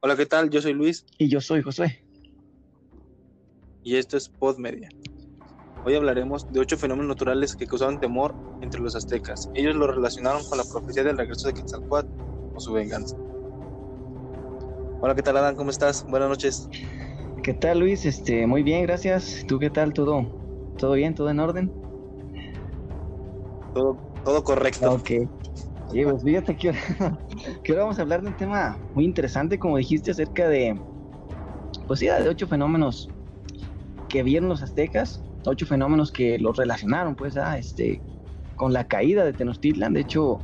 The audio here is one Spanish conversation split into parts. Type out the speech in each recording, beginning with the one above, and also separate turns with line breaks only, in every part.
Hola, ¿qué tal? Yo soy Luis
Y yo soy Josué.
y esto es Pod Media. Hoy hablaremos de ocho fenómenos naturales que causaban temor entre los aztecas. Ellos lo relacionaron con la profecía del regreso de Quetzalcóatl o su venganza. Hola, ¿qué tal, Adán? ¿Cómo estás? Buenas noches.
¿Qué tal, Luis? Este, muy bien, gracias. ¿Tú qué tal? ¿Todo, todo bien? ¿Todo en orden?
Todo, todo correcto.
Ok. Sí, pues fíjate que que ahora vamos a hablar de un tema muy interesante, como dijiste, acerca de, pues sí, de ocho fenómenos que vieron los aztecas, ocho fenómenos que los relacionaron, pues, a este, con la caída de Tenochtitlan. De hecho,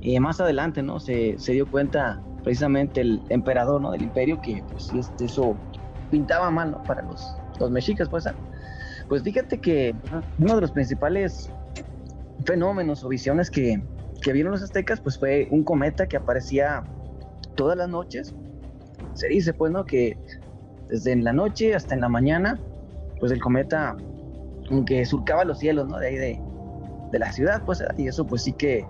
eh, más adelante, ¿no? Se, se dio cuenta precisamente el emperador, ¿no? Del imperio que, pues, este, eso pintaba mal, ¿no? Para los, los mexicas, pues. ¿ah? Pues fíjate que uno de los principales fenómenos o visiones que, que vieron los aztecas, pues fue un cometa que aparecía todas las noches. Se dice, pues, ¿no? Que desde en la noche hasta en la mañana, pues el cometa como que surcaba los cielos, ¿no? De ahí de, de la ciudad, pues, y eso pues sí que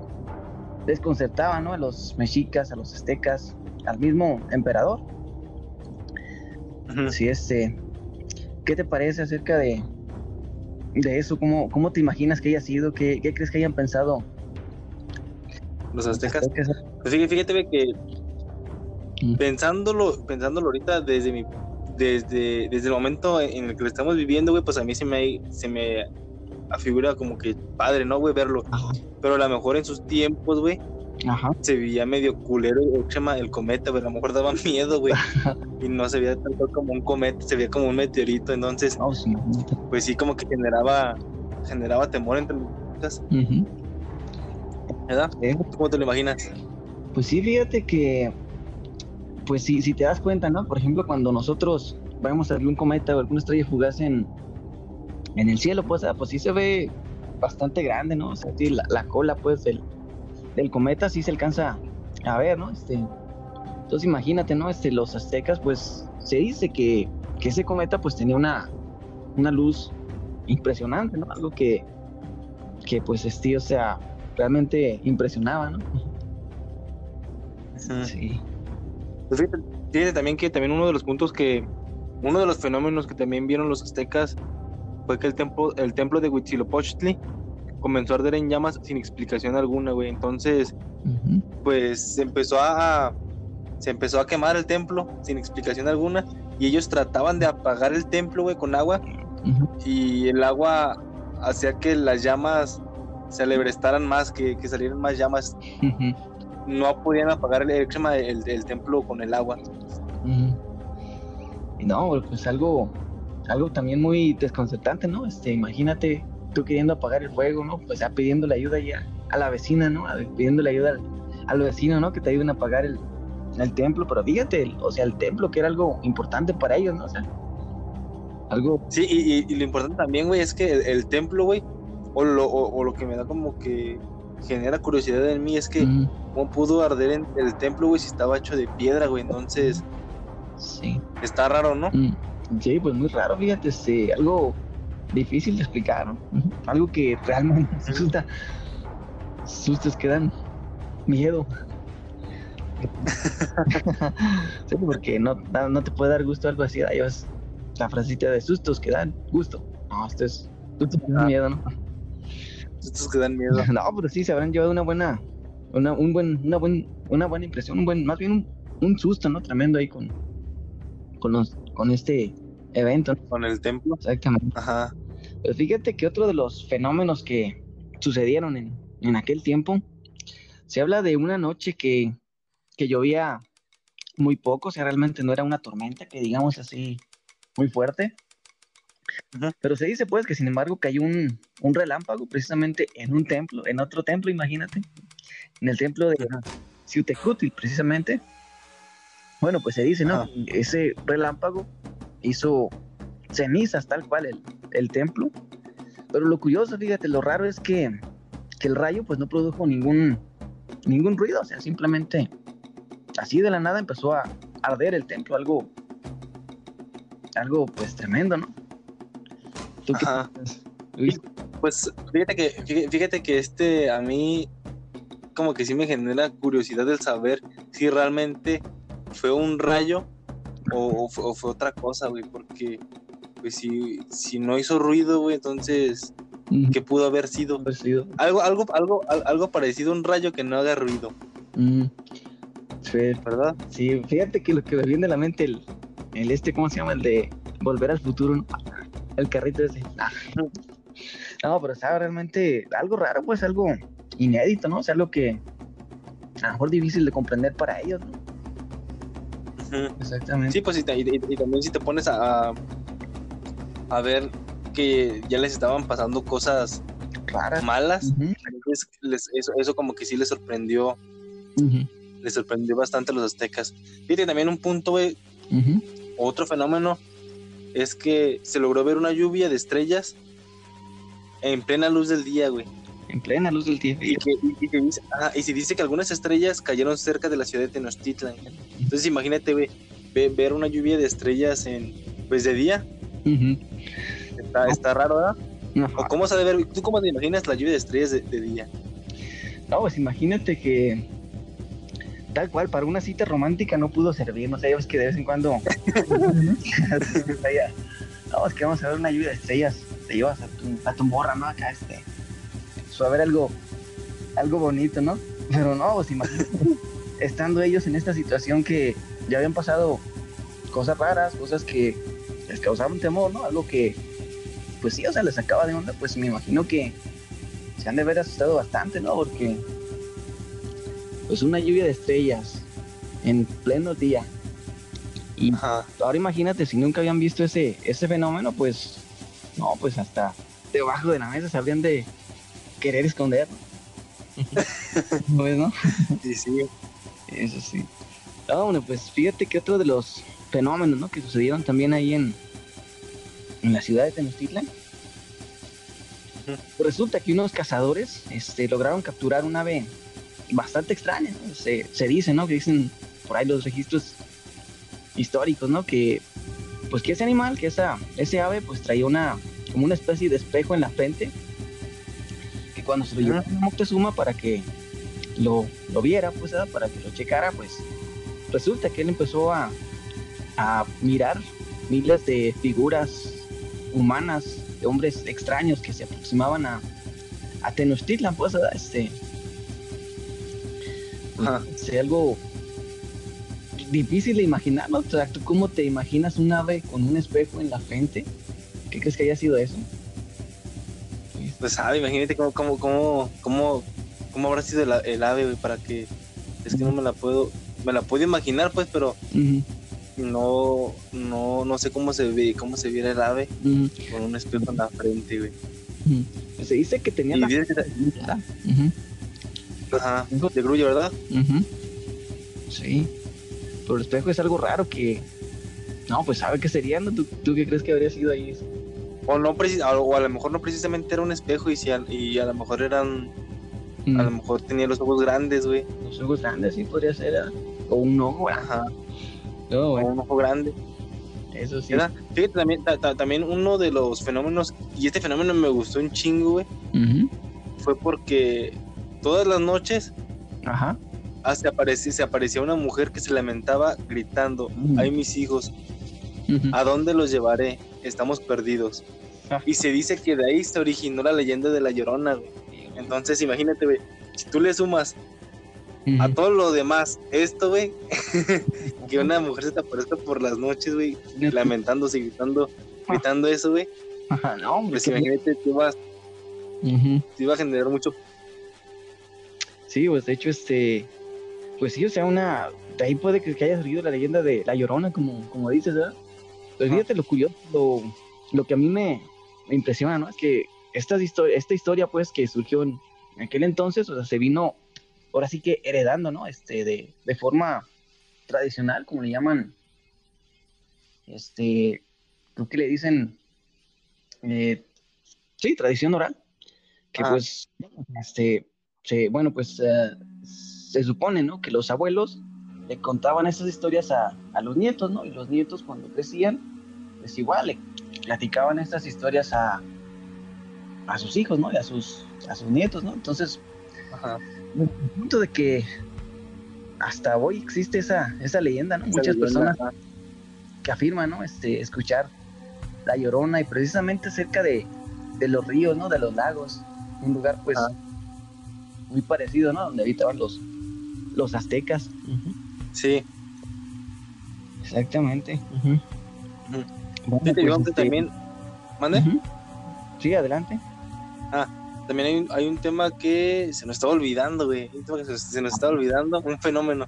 desconcertaba, ¿no? A los mexicas, a los aztecas, al mismo emperador.
Ujú.
Sí, este, ¿qué te parece acerca de, de eso? ¿Cómo, ¿Cómo te imaginas que haya sido? ¿Qué, qué crees que hayan pensado
Los aztecas. Pues fíjate, fíjate que
Mm.
pensándolo, pensándolo ahorita desde mi, desde, desde el momento en el que lo estamos viviendo, güey, pues a mí se me, se me afigura como que padre, ¿no, güey? Verlo.
Ajá,
Pero a lo mejor en sus tiempos, güey,
ajá.
se veía medio culero el, cometa, güey. A lo mejor daba miedo, güey. y no se veía tanto como un cometa, se veía como un meteorito. Entonces,
Oh, sí,
pues sí, como que generaba, generaba temor entre los aztecas,
Ujú.
¿Verdad?
Eh,
¿Cómo te lo imaginas?
Pues sí, fíjate que, pues sí, si te das cuenta, ¿no? Por ejemplo, cuando nosotros vemos a ver un cometa o alguna estrella fugaz en, en el cielo, pues, ah, pues sí se ve bastante grande, ¿no? O sea, sí, la, la cola, pues, del, del cometa sí se alcanza a ver, ¿no? Este, entonces imagínate, ¿no? Este, los aztecas, pues, se dice que, que ese cometa, pues, tenía una, una luz impresionante, ¿no? Algo que, que pues, este, o sea, realmente impresionaba, ¿no?
Ujú.
Sí.
Pues fíjate, fíjate también que también uno de los puntos que, uno de los fenómenos que también vieron los aztecas fue que el templo, el templo de Huitzilopochtli comenzó a arder en llamas sin explicación alguna, güey. Entonces, pues se empezó a, se empezó a quemar el templo sin explicación alguna y ellos trataban de apagar el templo, güey, con agua y el agua hacía que las llamas se alebrestaran más, que, que salieran más llamas. No podían apagar el, el, el- templo con el agua.
Ujú. Y no, pues algo, algo también muy desconcertante, ¿no? Este, imagínate tú queriendo apagar el fuego, ¿no? Pues ya pidiéndole ayuda ya a la vecina, ¿no? A- pidiéndole ayuda al, al vecino, ¿no? Que te ayuden a apagar el, el templo, pero fíjate, o sea, el templo que era algo importante para ellos, ¿no? O sea, algo,
Sí, y, y- y lo importante también, güey, es que el, el templo, güey, o lo, o, o lo que me da como que genera curiosidad en mí es que
Ujú.
cómo pudo arder en el templo, güey, si estaba hecho de piedra, güey. Entonces,
sí.
está raro, ¿no?
Mm, Sí, pues muy raro, fíjate, este, algo difícil de explicar, ¿no? Algo que realmente asusta, sustos que dan miedo. sí, porque no, no te puede dar gusto algo así, vas, la frasita de sustos que dan gusto. No, esto es que dan
Ah.
miedo, ¿no?
Estos que dan miedo.
No, pero sí se habrán llevado una buena, una, un buen, una buen, una buena impresión, un buen, más bien un, un susto, ¿no? Tremendo ahí con, con los, con este evento, ¿no?
Con el templo.
Exactamente.
Ajá.
Pues fíjate que otro de los fenómenos que sucedieron en, en aquel tiempo, se habla de una noche que, que llovía muy poco, o sea, realmente no era una tormenta, que digamos así, muy fuerte. Pero se dice pues que sin embargo cayó un, un relámpago precisamente en un templo, en otro templo, imagínate, en el templo de. Ciutecutli precisamente. Bueno, pues se dice, ¿no?
Ajá.
Ese relámpago hizo cenizas tal cual el, el templo. Pero lo curioso, fíjate, lo raro es que, que el rayo pues no produjo ningún, ningún ruido, o sea, simplemente así de la nada empezó a arder el templo, algo, algo pues tremendo, ¿no? ¿Tú qué
Ajá.
piensas, Luis?
Pues fíjate que, fí- fíjate que este a mí como que sí me genera curiosidad el saber si realmente fue un rayo o, fue, otra cosa, güey, porque pues si, si no hizo ruido, güey, entonces, ¿qué pudo haber sido? Algo, algo, algo, algo parecido a un rayo que no haga ruido.
Sí. ¿Verdad? Sí, fíjate que lo que me viene a la mente el, el este, ¿cómo se llama? El de Volver al Futuro, El carrito ese. No, pero estaba realmente algo raro, pues algo inédito, ¿no? O sea, algo que a lo mejor difícil de comprender para ellos, ¿no?
Exactamente. Sí, pues y, también si te pones a, a ver que ya les estaban pasando cosas raras, malas, eso, eso, como que sí les sorprendió, les sorprendió bastante a los aztecas. Fíjate, también un punto, güey, otro fenómeno es que se logró ver una lluvia de estrellas en plena luz del día, güey.
En plena luz del día.
Y, que, y, se dice que algunas estrellas cayeron cerca de la ciudad de Tenochtitlan. Entonces imagínate, güey, ver una lluvia de estrellas en, pues de día. está, raro, ¿verdad? ¿O cómo se ver? ¿Tú cómo te imaginas la lluvia de estrellas de, día?
No, pues imagínate que tal cual, para una cita romántica no pudo servir, no sé, ya ves que de vez en cuando... no, es que vamos a ver una lluvia de estrellas, te llevas a tu, a tu morra, ¿no? Acá, este, a ver algo, algo bonito, ¿no? Pero no, pues imagínate, estando ellos en esta situación que ya habían pasado cosas raras, cosas que les causaban temor, ¿no? Algo que, pues sí, o sea, les acaba de onda, pues me imagino que se han de haber asustado bastante, ¿no? Porque, pues una lluvia de estrellas en pleno día. Y ahora imagínate, si nunca habían visto ese, ese fenómeno, pues, no, pues hasta debajo de la mesa se habrían de, querer esconder. ¿No
Sí, sí.
Eso sí. Ah, bueno, pues fíjate que otro de los fenómenos ¿no? que sucedieron también ahí en, en la ciudad de Tenochtitlan. Pues resulta que unos cazadores este, lograron capturar un ave bastante extraña. Se, se, dice, ¿no? Que dicen por ahí los registros históricos, ¿no? Que pues que ese animal, que esa, ese ave, pues traía una como una especie de espejo en la frente cuando se lo llevó a Moctezuma para que lo, lo viera, pues, para que lo checara, pues resulta que él empezó a, a mirar miles de figuras humanas, de hombres extraños que se aproximaban a, a Tenochtitlan, pues, este, pues, algo difícil de imaginar, ¿no? O sea, ¿tú cómo te imaginas un ave con un espejo en la frente? ¿Qué crees que haya sido eso?
pues sabe, imagínate cómo, cómo, cómo, cómo, cómo habrá sido el, ave, para que es que no me la puedo, me la puedo imaginar, pues, pero no, no, no sé cómo se ve, cómo se viera el ave con un espejo en la frente, güey.
Se dice que tenía la...
Ajá, de grullo, ¿verdad?
Sí, pero el espejo es algo raro que... No, pues sabe qué sería, ¿no? ¿Tú, ¿Tú qué crees que habría sido ahí?
O, no o a lo mejor no precisamente era un espejo y, si a, y a lo mejor eran. A lo mm. mejor tenía los ojos grandes, güey.
Los ojos grandes, sí, podría ser. ¿eh? O un ojo,
Ajá. O un ojo grande.
Eso sí.
Fíjate, también, también uno de los fenómenos, y este fenómeno me gustó un chingo, güey, fue porque todas las noches
Ajá.
Ah, se, aparecía, se aparecía una mujer que se lamentaba gritando, mm. ay mis hijos, ¿a dónde los llevaré? estamos perdidos. Ah. Y se dice que de ahí se originó la leyenda de la Llorona, Entonces, imagínate, güey, si tú le sumas a todo lo demás esto, güey, que una mujer se te aparezca por las noches, güey, lamentándose, gritando, ah. gritando eso, güey.
no, hombre.
Pues imagínate, tú vas, te iba a generar mucho.
Sí, pues de hecho, este, pues sí, o sea, una, de ahí puede que, haya salido la leyenda de la Llorona, como, como dices, ¿verdad? Pues fíjate lo curioso, lo, que a mí me, impresiona, ¿no? Es que esta, esta historia, pues, que surgió en aquel entonces, o sea, se vino, ahora sí que heredando, ¿no? Este, de, de forma tradicional, como le llaman, este, creo que le dicen, eh, sí, tradición oral, que pues, este, se, bueno, pues eh, se supone, ¿no? Que los abuelos le contaban esas historias a, a, los nietos, ¿no? Y los nietos cuando crecían, pues igual le platicaban estas historias a, a sus hijos, ¿no? Y a sus, a sus nietos, ¿no? Entonces, Ajá. el punto de que hasta hoy existe esa, esa leyenda, ¿no? Muchas personas que afirman, ¿no? Este, escuchar la llorona y precisamente cerca de, de los ríos, ¿no? De los lagos, un lugar pues muy parecido, ¿no? Donde habitaban los, los aztecas.
Sí.
Exactamente.
Bueno, pues, también, ¿mande?
Sí, adelante.
Ah, también hay un, hay un tema que se nos estaba olvidando, güey. Un tema que se, nos estaba olvidando, un fenómeno.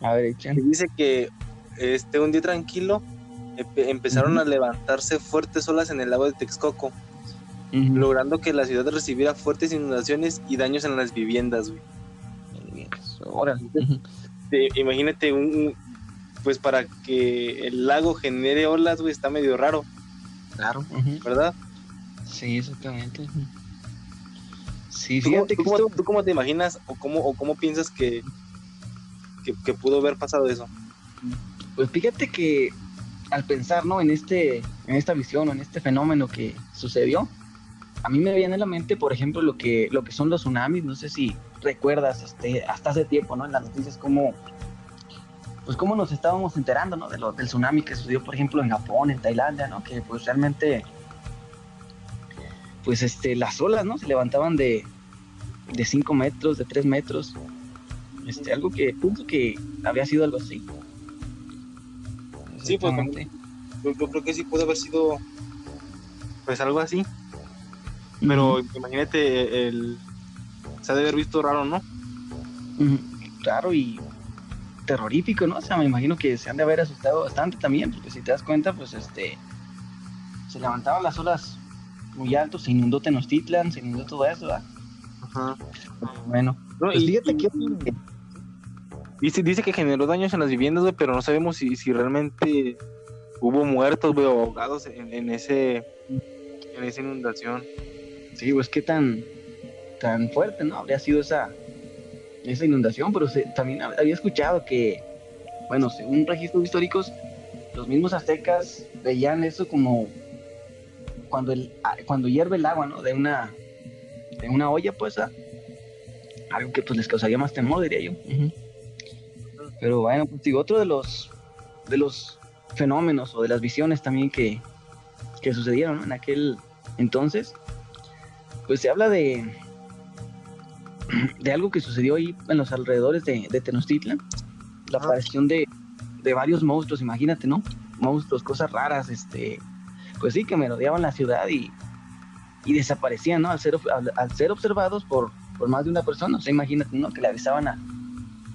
A ver,
Dice que este un día tranquilo empezaron a levantarse fuertes olas en el lago de Texcoco, logrando que la ciudad recibiera fuertes inundaciones y daños en las viviendas, güey.
Ahora,
imagínate un, pues para que el lago genere olas, güey, está medio raro.
Claro.
¿Verdad?
Sí, exactamente. Sí,
fíjate ¿Tú, cómo, ¿tú cómo te imaginas o cómo, o cómo piensas que, que, pudo haber pasado eso?
Pues fíjate que al pensar, ¿no? En este, en esta visión o en este fenómeno que sucedió, a mí me viene a la mente, por ejemplo, lo que, lo que son los tsunamis. No sé si recuerdas, este, hasta hace tiempo, ¿no? En las noticias, cómo, pues cómo nos estábamos enterando, ¿no? De lo, del tsunami que sucedió, por ejemplo, en Japón, en Tailandia, ¿no? Que pues realmente, pues este, las olas, ¿no? Se levantaban de, de 5 metros, de 3 metros. Este, algo que, punto que había sido algo así.
Sí, pues yo, yo, creo que sí puede haber sido pues algo así. Pero imagínate el se ha de haber visto raro, ¿no?
Raro y terrorífico, ¿no? O sea, me imagino que se han de haber asustado bastante también, porque si te das cuenta, pues este se levantaban las olas muy altos, se inundó Tenochtitlan, se inundó todo eso, ¿verdad? Ajá. Bueno, pues y, fíjate que
Dice, dice que generó daños en las viviendas, güey, pero no sabemos si, si realmente hubo muertos, güey, ahogados en, ese en esa inundación.
Sí, pues qué tan tan fuerte, ¿no? Habría sido esa esa inundación, pero también había escuchado que, bueno, según registros históricos, los mismos aztecas veían eso como cuando el cuando hierve el agua, ¿no? De una de una olla, pues, algo que pues les causaría más temor, diría yo. Pero bueno, pues digo, otro de los, de los fenómenos o de las visiones también que, sucedieron en aquel entonces, pues se habla de, de algo que sucedió ahí en los alrededores de, de Tenochtitlan, la aparición de, varios monstruos, imagínate, ¿no? Monstruos, cosas raras, este, pues sí, que merodeaban la ciudad y, desaparecían, ¿no? Al ser, al, ser observados por, por más de una persona, o sea, imagínate, ¿no? Que le avisaban a,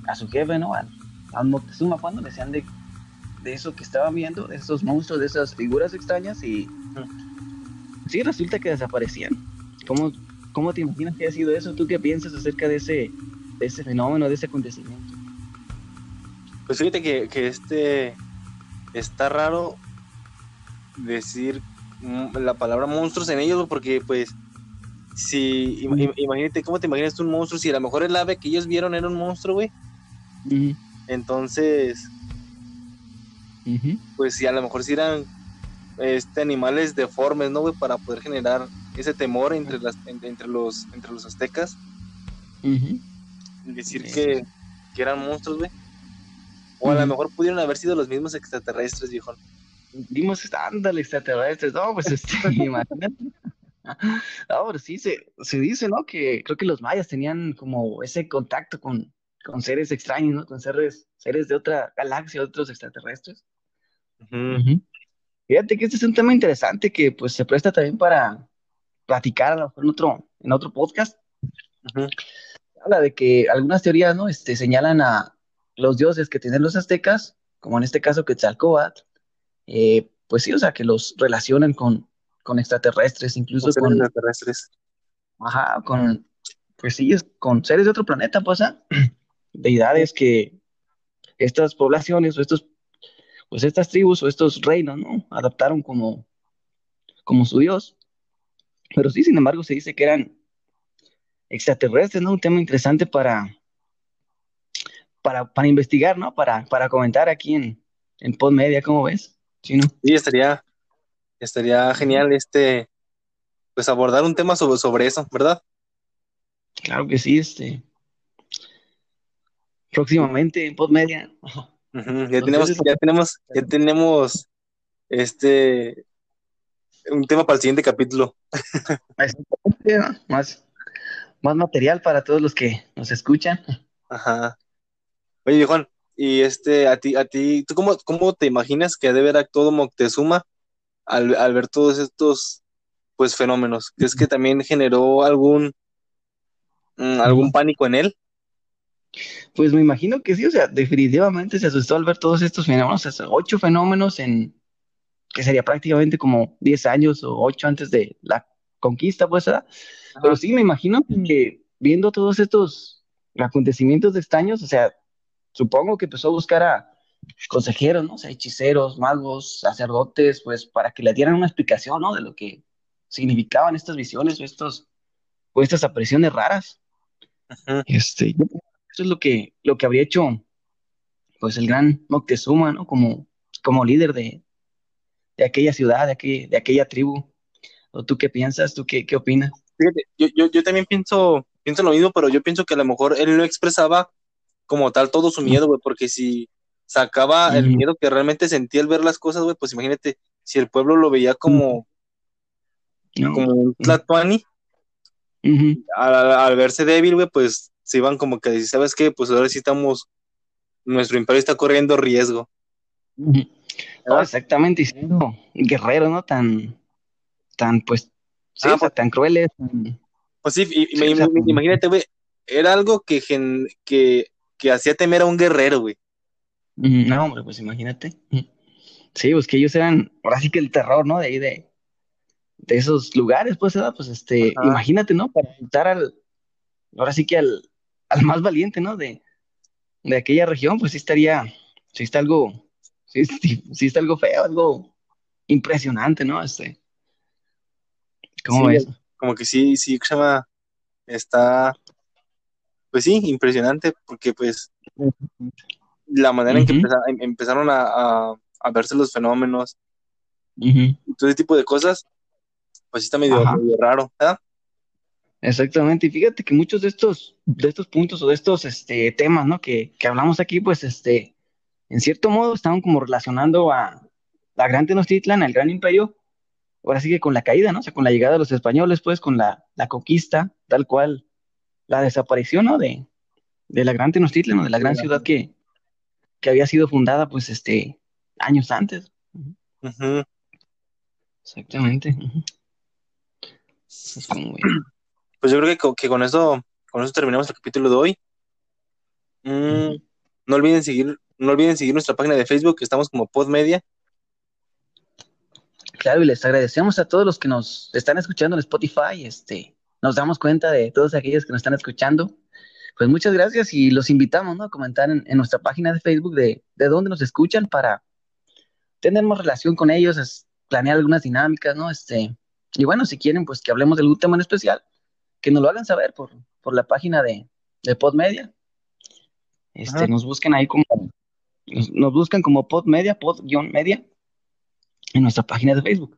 a su jefe, ¿no? Al, Moctezuma cuando decían de, de eso que estaban viendo, de esos monstruos, de esas figuras extrañas y sí, resulta que desaparecían. ¿Cómo, cómo te imaginas que ha sido eso? ¿Tú qué piensas acerca de ese, de ese fenómeno, de ese acontecimiento?
Pues fíjate que, que este está raro decir la palabra monstruos en ellos porque pues si imagínate cómo te imaginas un monstruo si a lo mejor el ave que ellos vieron era un monstruo güey entonces, pues sí, a lo mejor si eran este, animales deformes, ¿no, güey? Para poder generar ese temor entre, las, entre, los, entre los aztecas. Decir que, eran monstruos, güey. O a lo mejor pudieron haber sido los mismos extraterrestres, viejo.
Vimos, ándale, extraterrestres. No, pues este, imagínate. No, pero sí se, se dice, ¿no? Que creo que los mayas tenían como ese contacto con, con seres extraños, ¿no? Con seres, seres de otra galaxia, otros extraterrestres. Fíjate que este es un tema interesante que pues se presta también para platicar a lo mejor en otro, en otro podcast. Habla de que algunas teorías, ¿no? Este, señalan a los dioses que tienen los aztecas, como en este caso Quetzalcóatl, eh, pues sí, o sea, que los relacionan con, con extraterrestres, incluso con...
extraterrestres.
Ajá, con, pues sí, con seres de otro planeta, pues, ¿ah? deidades que estas poblaciones o estos, pues estas tribus o estos reinos, ¿no? Adaptaron como, como su dios. Pero sí, sin embargo, se dice que eran extraterrestres, ¿no? Un tema interesante para, para, para investigar, ¿no? Para, para comentar aquí en, en Podmedia, ¿cómo ves?
¿Sí, sí, estaría, estaría genial este, pues abordar un tema sobre, sobre eso, ¿verdad?
Claro que sí, este, próximamente en Podmedia.
Ya tenemos, ya tenemos, ya tenemos este un tema para el siguiente capítulo.
más, más material para todos los que nos escuchan.
Ajá. Oye, Juan, y este, a ti, a ti, ¿tú cómo, cómo te imaginas que debe actuado Moctezuma al, al ver todos estos pues fenómenos? ¿Crees que también generó algún mm, algún pánico en él?
Pues me imagino que sí, o sea, definitivamente se asustó al ver todos estos fenómenos, o sea, ocho fenómenos en, que sería prácticamente como diez años o ocho antes de la conquista, pues, ¿verdad? Pero sí, me imagino que viendo todos estos acontecimientos extraños, o sea, supongo que empezó a buscar a consejeros, ¿no? O sea, hechiceros, magos, sacerdotes, pues, para que le dieran una explicación, ¿no? De lo que significaban estas visiones o estos, o estas apariciones raras. Este, eso es lo que, lo que habría hecho, pues, el gran Moctezuma, ¿no? Como, como líder de, de aquella ciudad, de, de aquella tribu. ¿O tú qué piensas? ¿Tú qué, qué opinas?
Fíjate, yo, yo, yo también pienso, pienso lo mismo, pero yo pienso que a lo mejor él no expresaba como tal todo su miedo, güey, porque si sacaba el miedo que realmente sentía al ver las cosas, güey, pues imagínate, si el pueblo lo veía como, como un Tlatuani, al, verse débil, güey, pues se iban como que decir, ¿sabes qué? Pues ahora sí estamos, nuestro imperio está corriendo riesgo.
Exactamente, siendo guerrero, ¿no? Tan, tan, pues, sí, ah, tan crueles.
Pues sí, imagínate, güey, era algo que, que, que hacía temer a un guerrero, güey.
No, hombre, pues imagínate. Sí, pues que ellos eran, ahora sí que el terror, ¿no? De ahí de, de esos lugares, pues, pues este, imagínate, ¿no? Para juntar al, ahora sí que al, al más valiente, ¿no? De, de aquella región, pues sí estaría, sí está algo, sí, sí, está algo feo, algo impresionante, ¿no? Este,
¿cómo ves? Como que sí, sí, está, pues sí, impresionante, porque pues la manera en que em, empezaron, a, verse los fenómenos y todo ese tipo de cosas, pues sí está medio, raro, ¿verdad?
Exactamente, y fíjate que muchos de estos, de estos puntos o de estos este, temas, ¿no? Que, que hablamos aquí, pues, este, en cierto modo, estaban como relacionando a la gran Tenochtitlan, al gran imperio, ahora sí que con la caída, ¿no? O sea, con la llegada de los españoles, pues, con la, la conquista, tal cual, la desaparición, ¿no? De, de la gran Tenochtitlan, ¿no? De la gran ciudad que, que había sido fundada, pues, este, años antes. Exactamente.
Pues yo creo que, que, con eso, con eso terminamos el capítulo de hoy. Mm, no olviden seguir, no olviden seguir nuestra página de Facebook, que estamos como Podmedia.
Claro, y les agradecemos a todos los que nos están escuchando en Spotify, este, nos damos cuenta de todos aquellos que nos están escuchando. Pues muchas gracias y los invitamos ¿no? a comentar en, nuestra página de Facebook de, de dónde nos escuchan para tener más relación con ellos, planear algunas dinámicas, ¿no? Este, y bueno, si quieren, pues que hablemos de algún tema en especial, que nos lo hagan saber por, por la página de, de Podmedia. Este, nos busquen ahí como, nos, buscan como Podmedia, Pod-media, en nuestra página de Facebook.